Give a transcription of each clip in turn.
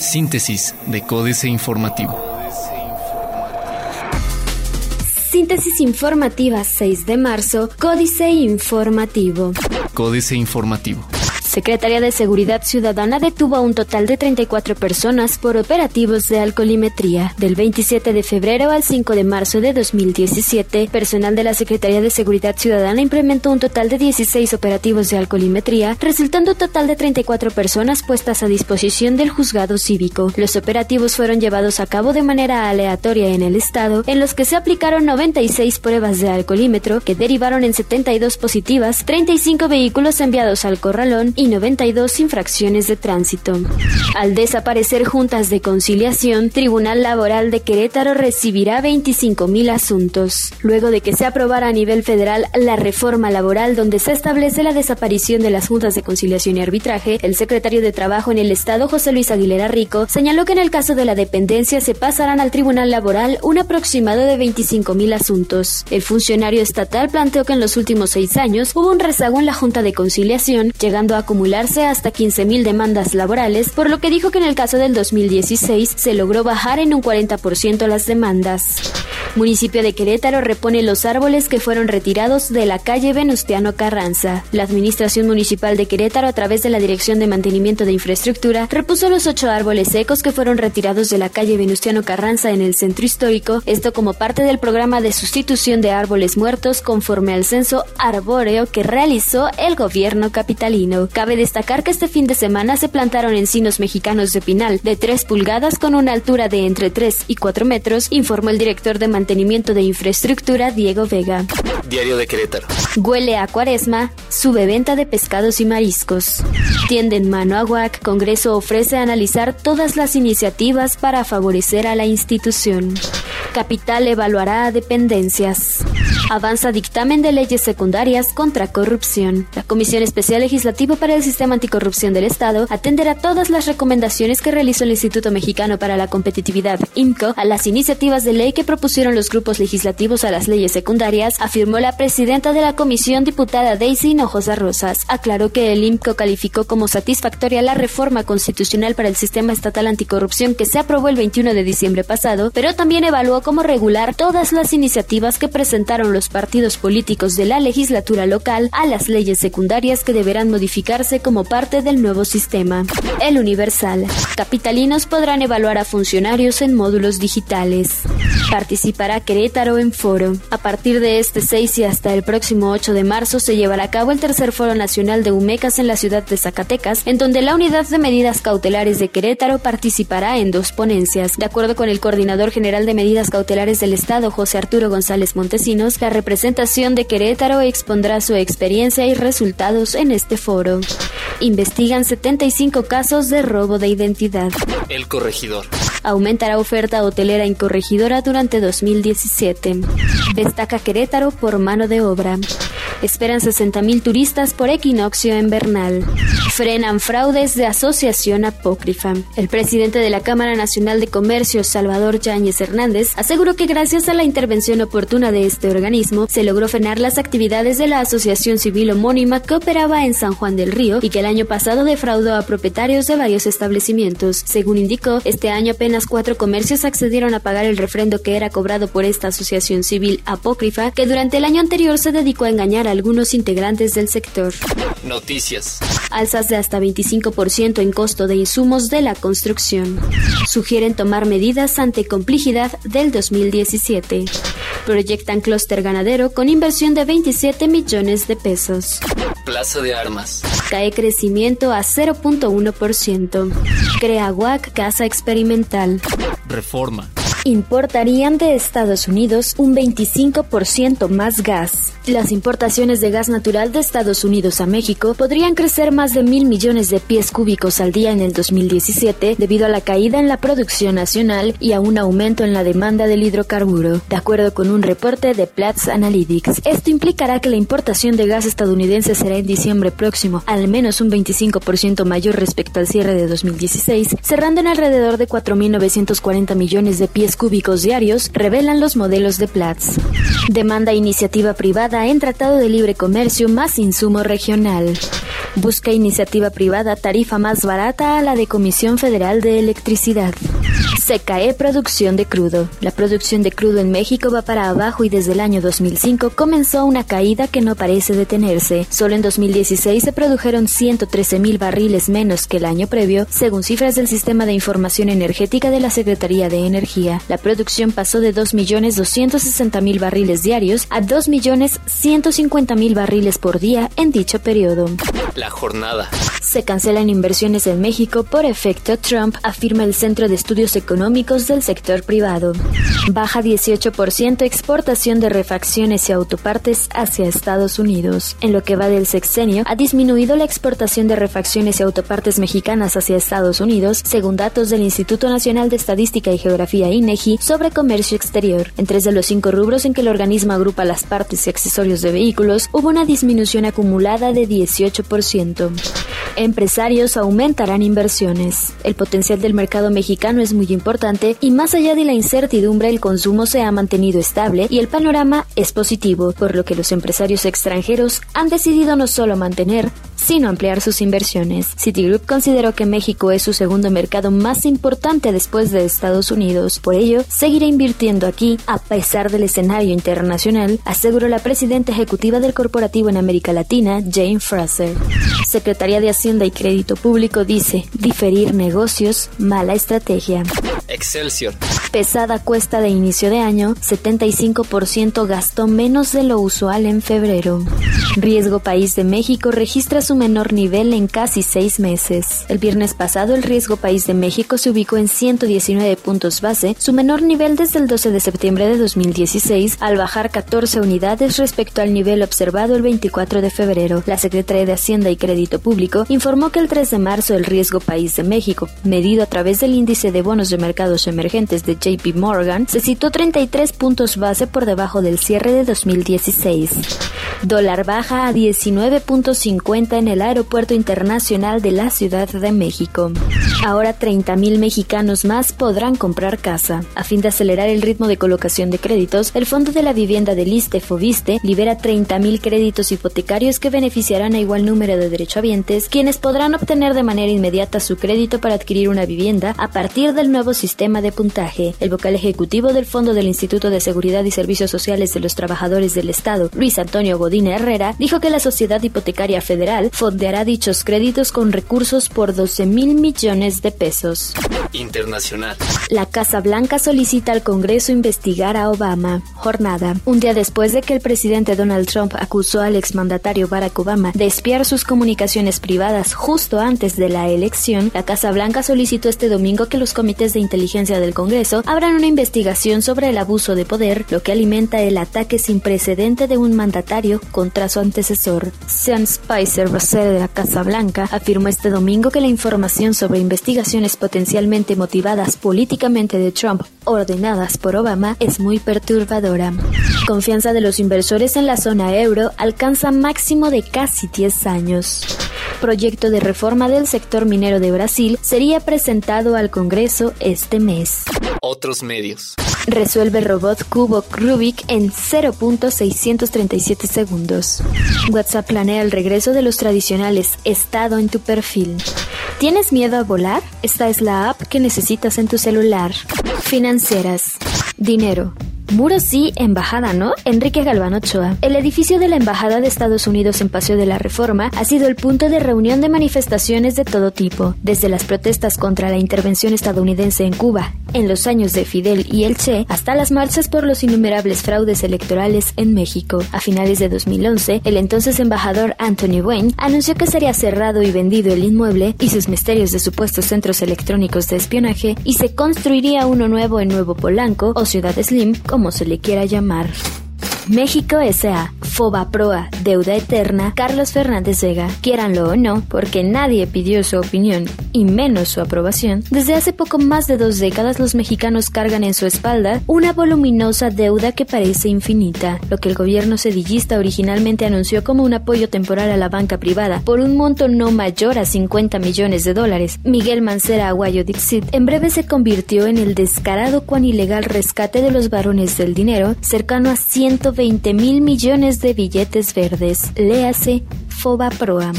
Síntesis de Códice Informativo. Síntesis informativa 6 de marzo, Códice Informativo. Códice Informativo. Secretaría de Seguridad Ciudadana detuvo a un total de 34 personas por operativos de alcoholimetría. Del 27 de febrero al 5 de marzo de 2017, personal de la Secretaría de Seguridad Ciudadana implementó un total de 16 operativos de alcoholimetría, resultando un total de 34 personas puestas a disposición del juzgado cívico. Los operativos fueron llevados a cabo de manera aleatoria en el estado, en los que se aplicaron 96 pruebas de alcoholímetro que derivaron en 72 positivas, 35 vehículos enviados al corralón y 92 infracciones de tránsito. Al desaparecer juntas de conciliación, Tribunal Laboral de Querétaro recibirá 25.000 asuntos. Luego de que se aprobara a nivel federal la reforma laboral donde se establece la desaparición de las juntas de conciliación y arbitraje, el secretario de Trabajo en el Estado, José Luis Aguilera Rico, señaló que en el caso de la dependencia se pasarán al Tribunal Laboral un aproximado de 25.000 asuntos. El funcionario estatal planteó que en los últimos seis años hubo un rezago en la Junta de Conciliación, llegando a acumularse hasta 15.000 demandas laborales, por lo que dijo que en el caso del 2016 se logró bajar en un 40% las demandas. Municipio de Querétaro repone los árboles que fueron retirados de la calle Venustiano Carranza. La Administración Municipal de Querétaro, a través de la Dirección de Mantenimiento de Infraestructura, repuso los ocho árboles secos que fueron retirados de la calle Venustiano Carranza en el centro histórico, esto como parte del programa de sustitución de árboles muertos conforme al censo arbóreo que realizó el gobierno capitalino. Cabe destacar que este fin de semana se plantaron encinos mexicanos de pinal de 3 pulgadas con una altura de entre 3 y 4 metros, informó el director de Mantenimiento de Infraestructura Diego Vega. Diario de Querétaro. Huele a cuaresma, sube venta de pescados y mariscos. Tienden mano a UAC, Congreso ofrece analizar todas las iniciativas para favorecer a la institución. Capital evaluará a dependencias. Avanza dictamen de leyes secundarias contra corrupción. La Comisión Especial Legislativa para el Sistema Anticorrupción del Estado atenderá todas las recomendaciones que realizó el Instituto Mexicano para la Competitividad, IMCO, a las iniciativas de ley que propusieron los grupos legislativos a las leyes secundarias, afirmó la presidenta de la comisión, diputada Daisy Hinojosa Rosas. Aclaró que el IMCO calificó como satisfactoria la reforma constitucional para el sistema estatal anticorrupción que se aprobó el 21 de diciembre pasado, pero también evaluó cómo regular todas las iniciativas que presentaron los partidos políticos de la legislatura local a las leyes secundarias que deberán modificarse como parte del nuevo sistema. El Universal. Capitalinos podrán evaluar a funcionarios en módulos digitales. Participará Querétaro en foro. A partir de este 6 y hasta el próximo 8 de marzo se llevará a cabo el tercer foro nacional de Humecas en la ciudad de Zacatecas, en donde la unidad de medidas cautelares de Querétaro participará en dos ponencias. De acuerdo con el coordinador general de medidas cautelares del Estado, José Arturo González Montesinos, la representación de Querétaro expondrá su experiencia y resultados en este foro. Investigan 75 casos de robo de identidad. El corregidor. Aumentará oferta hotelera en corregidora durante 2017. Destaca Querétaro por mano de obra. Esperan 60.000 turistas por equinoccio en Bernal. Frenan fraudes de asociación apócrifa. El presidente de la Cámara Nacional de Comercio, Salvador Yáñez Hernández, aseguró que gracias a la intervención oportuna de este organismo, se logró frenar las actividades de la asociación civil homónima que operaba en San Juan del Río y que el año pasado defraudó a propietarios de varios establecimientos. Según indicó, este año apenas cuatro comercios accedieron a pagar el refrendo que era cobrado por esta asociación civil apócrifa, que durante el año anterior se dedicó a engañar a algunos integrantes del sector. Noticias. Alzas de hasta 25% en costo de insumos de la construcción. Sugieren tomar medidas ante complejidad del 2017. Proyectan clúster ganadero con inversión de 27 millones de pesos. Plaza de Armas. Cae crecimiento a 0.1%. Crea WAC Casa Experimental. Reforma. Importarían de Estados Unidos un 25% más gas. Las importaciones de gas natural de Estados Unidos a México podrían crecer más de mil millones de pies cúbicos al día en el 2017 debido a la caída en la producción nacional y a un aumento en la demanda del hidrocarburo, de acuerdo con un reporte de Platts Analytics. Esto implicará que la importación de gas estadounidense será en diciembre próximo al menos un 25% mayor respecto al cierre de 2016, cerrando en alrededor de 4.940 millones de pies cúbicos diarios, revelan los modelos de Platts. Demanda iniciativa privada en Tratado de Libre Comercio más insumo regional. Busca iniciativa privada tarifa más barata a la de Comisión Federal de Electricidad. Se cae producción de crudo. La producción de crudo en México va para abajo y desde el año 2005 comenzó una caída que no parece detenerse. Solo en 2016 se produjeron 113 mil barriles menos que el año previo, según cifras del Sistema de Información Energética de la Secretaría de Energía. La producción pasó de 2.260.000 barriles diarios a 2.150.000 barriles por día en dicho periodo. La jornada. Se cancelan inversiones en México por efecto Trump, afirma el Centro de Estudios Económicos del sector privado. Baja 18% exportación de refacciones y autopartes hacia Estados Unidos. En lo que va del sexenio, ha disminuido la exportación de refacciones y autopartes mexicanas hacia Estados Unidos, según datos del Instituto Nacional de Estadística y Geografía INEGI sobre comercio exterior. En tres de los cinco rubros en que el organismo agrupa las partes y accesorios de vehículos, hubo una disminución acumulada de 18%. Empresarios aumentarán inversiones. El potencial del mercado mexicano es muy importante y más allá de la incertidumbre el consumo se ha mantenido estable y el panorama es positivo, por lo que los empresarios extranjeros han decidido no solo mantener, sino ampliar sus inversiones. Citigroup consideró que México es su segundo mercado más importante después de Estados Unidos. Por ello, seguirá invirtiendo aquí a pesar del escenario internacional, aseguró la presidenta ejecutiva del corporativo en América Latina, Jane Fraser. Secretaría de Hacienda y Crédito Público dice, diferir negocios, mala estrategia. Excelsior. Pesada cuesta de inicio de año, 75% gastó menos de lo usual en febrero. Riesgo País de México registra su menor nivel en casi seis meses. El viernes pasado, el Riesgo País de México se ubicó en 119 puntos base, su menor nivel desde el 12 de septiembre de 2016, al bajar 14 unidades respecto al nivel observado el 24 de febrero. La Secretaría de Hacienda y Crédito Público informó que el 3 de marzo el Riesgo País de México, medido a través del índice de bonos de mercados emergentes de JP Morgan, se situó 33 puntos base por debajo del cierre de 2016. Dólar baja a 19.50 en el Aeropuerto Internacional de la Ciudad de México. Ahora 30.000 mexicanos más podrán comprar casa. A fin de acelerar el ritmo de colocación de créditos, el Fondo de la Vivienda del ISTE Fobiste libera 30.000 créditos hipotecarios que beneficiarán a igual número de derechohabientes, quienes podrán obtener de manera inmediata su crédito para adquirir una vivienda a partir del nuevo sistema de puntaje. El vocal ejecutivo del Fondo del Instituto de Seguridad y Servicios Sociales de los Trabajadores del Estado, Luis Antonio Godín Herrera, dijo que la Sociedad Hipotecaria Federal fondeará dichos créditos con recursos por 12 mil millones de pesos. Internacional. La Casa Blanca solicita al Congreso investigar a Obama. Jornada. Un día después de que el presidente Donald Trump acusó al exmandatario Barack Obama de espiar sus comunicaciones privadas justo antes de la elección, la Casa Blanca solicitó este domingo que los comités de inteligencia del Congreso abran una investigación sobre el abuso de poder, lo que alimenta el ataque sin precedente de un mandatario contra su antecesor. Sean Spicer, vocero de la Casa Blanca, afirmó este domingo que la información sobre investigaciones potencialmente motivadas políticamente de Trump ordenadas por Obama es muy perturbadora. Confianza de los inversores en la zona euro alcanza máximo de casi 10 años proyecto de reforma del sector minero de Brasil sería presentado al Congreso este mes. Otros medios. Resuelve robot cubo Rubik en 0.637 segundos. WhatsApp planea el regreso de los tradicionales estado en tu perfil. ¿Tienes miedo a volar? Esta es la app que necesitas en tu celular. Financieras. Dinero. Muro sí, embajada no. Enrique Galván Ochoa. El edificio de la Embajada de Estados Unidos en Paseo de la Reforma ha sido el punto de reunión de manifestaciones de todo tipo, desde las protestas contra la intervención estadounidense en Cuba en los años de Fidel y el Che, hasta las marchas por los innumerables fraudes electorales en México. A finales de 2011, el entonces embajador Anthony Wayne anunció que sería cerrado y vendido el inmueble y sus misterios de supuestos centros electrónicos de espionaje y se construiría uno nuevo en Nuevo Polanco o Ciudad Slim, como se le quiera llamar. México S.A. Foba Proa, Deuda Eterna, Carlos Fernández Vega. Quieranlo o no, porque nadie pidió su opinión, y menos su aprobación, desde hace poco más de dos décadas los mexicanos cargan en su espalda una voluminosa deuda que parece infinita, lo que el gobierno sedillista originalmente anunció como un apoyo temporal a la banca privada por un monto no mayor a 50 millones de dólares. Miguel Mancera Aguayo Dixit en breve se convirtió en el descarado cuan ilegal rescate de los varones del dinero, cercano a 120 mil millones de billetes verdes. Léase Foba Proam.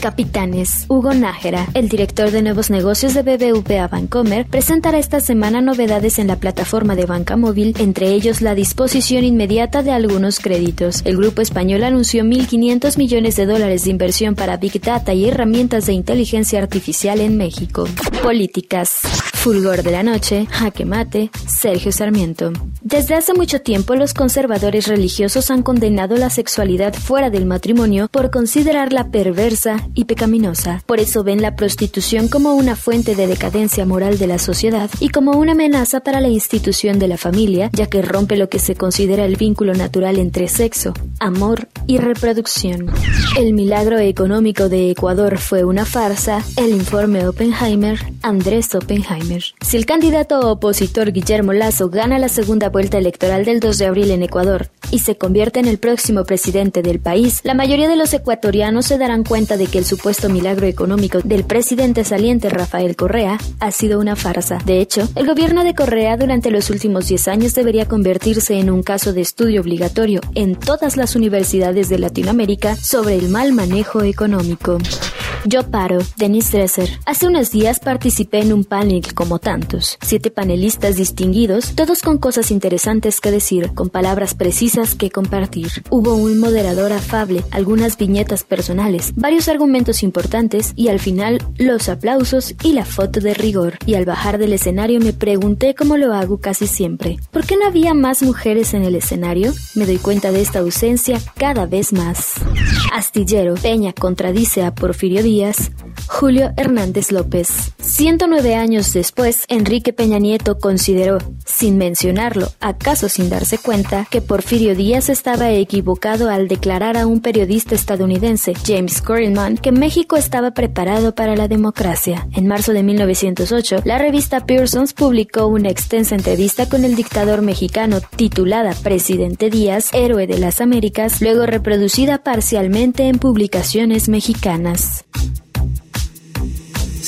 Capitanes. Hugo Nájera, el director de nuevos negocios de BBVA Bancomer, presentará esta semana novedades en la plataforma de banca móvil, entre ellos la disposición inmediata de algunos créditos. El grupo español anunció 1.500 millones de dólares de inversión para Big Data y herramientas de inteligencia artificial en México. Políticas. Fulgor de la noche, jaque mate, Sergio Sarmiento. Desde hace mucho tiempo los conservadores religiosos han condenado la sexualidad fuera del matrimonio por considerarla perversa y pecaminosa. Por eso ven la prostitución como una fuente de decadencia moral de la sociedad y como una amenaza para la institución de la familia, ya que rompe lo que se considera el vínculo natural entre sexo, amor y reproducción. El milagro económico de Ecuador fue una farsa, el informe Oppenheimer, Andrés Oppenheimer. Si el candidato opositor Guillermo Lazo gana la segunda vuelta electoral del 2 de abril en Ecuador y se convierte en el próximo presidente del país, la mayoría de los ecuatorianos se darán cuenta de que el supuesto milagro económico del presidente saliente Rafael Correa ha sido una farsa. De hecho, el gobierno de Correa durante los últimos 10 años debería convertirse en un caso de estudio obligatorio en todas las universidades de Latinoamérica sobre el mal manejo económico. Yo paro, Denis Dresser. Hace unos días participé en un panel como tantos. Siete panelistas distinguidos, todos con cosas interesantes que decir, con palabras precisas que compartir. Hubo un moderador afable, algunas viñetas personales, varios argumentos importantes y al final los aplausos y la foto de rigor. Y al bajar del escenario me pregunté cómo lo hago casi siempre. ¿Por qué no había más mujeres en el escenario? Me doy cuenta de esta ausencia cada vez más. Astillero, Peña contradice a Porfirio Díaz, Julio Hernández López. 109 años después, Enrique Peña Nieto consideró, sin mencionarlo, acaso sin darse cuenta, que Porfirio Díaz estaba equivocado al declarar a un periodista estadounidense, James Corriman, que México estaba preparado para la democracia. En marzo de 1908, la revista Pearsons publicó una extensa entrevista con el dictador mexicano titulada Presidente Díaz, Héroe de las Américas, luego reproducida parcialmente en publicaciones mexicanas.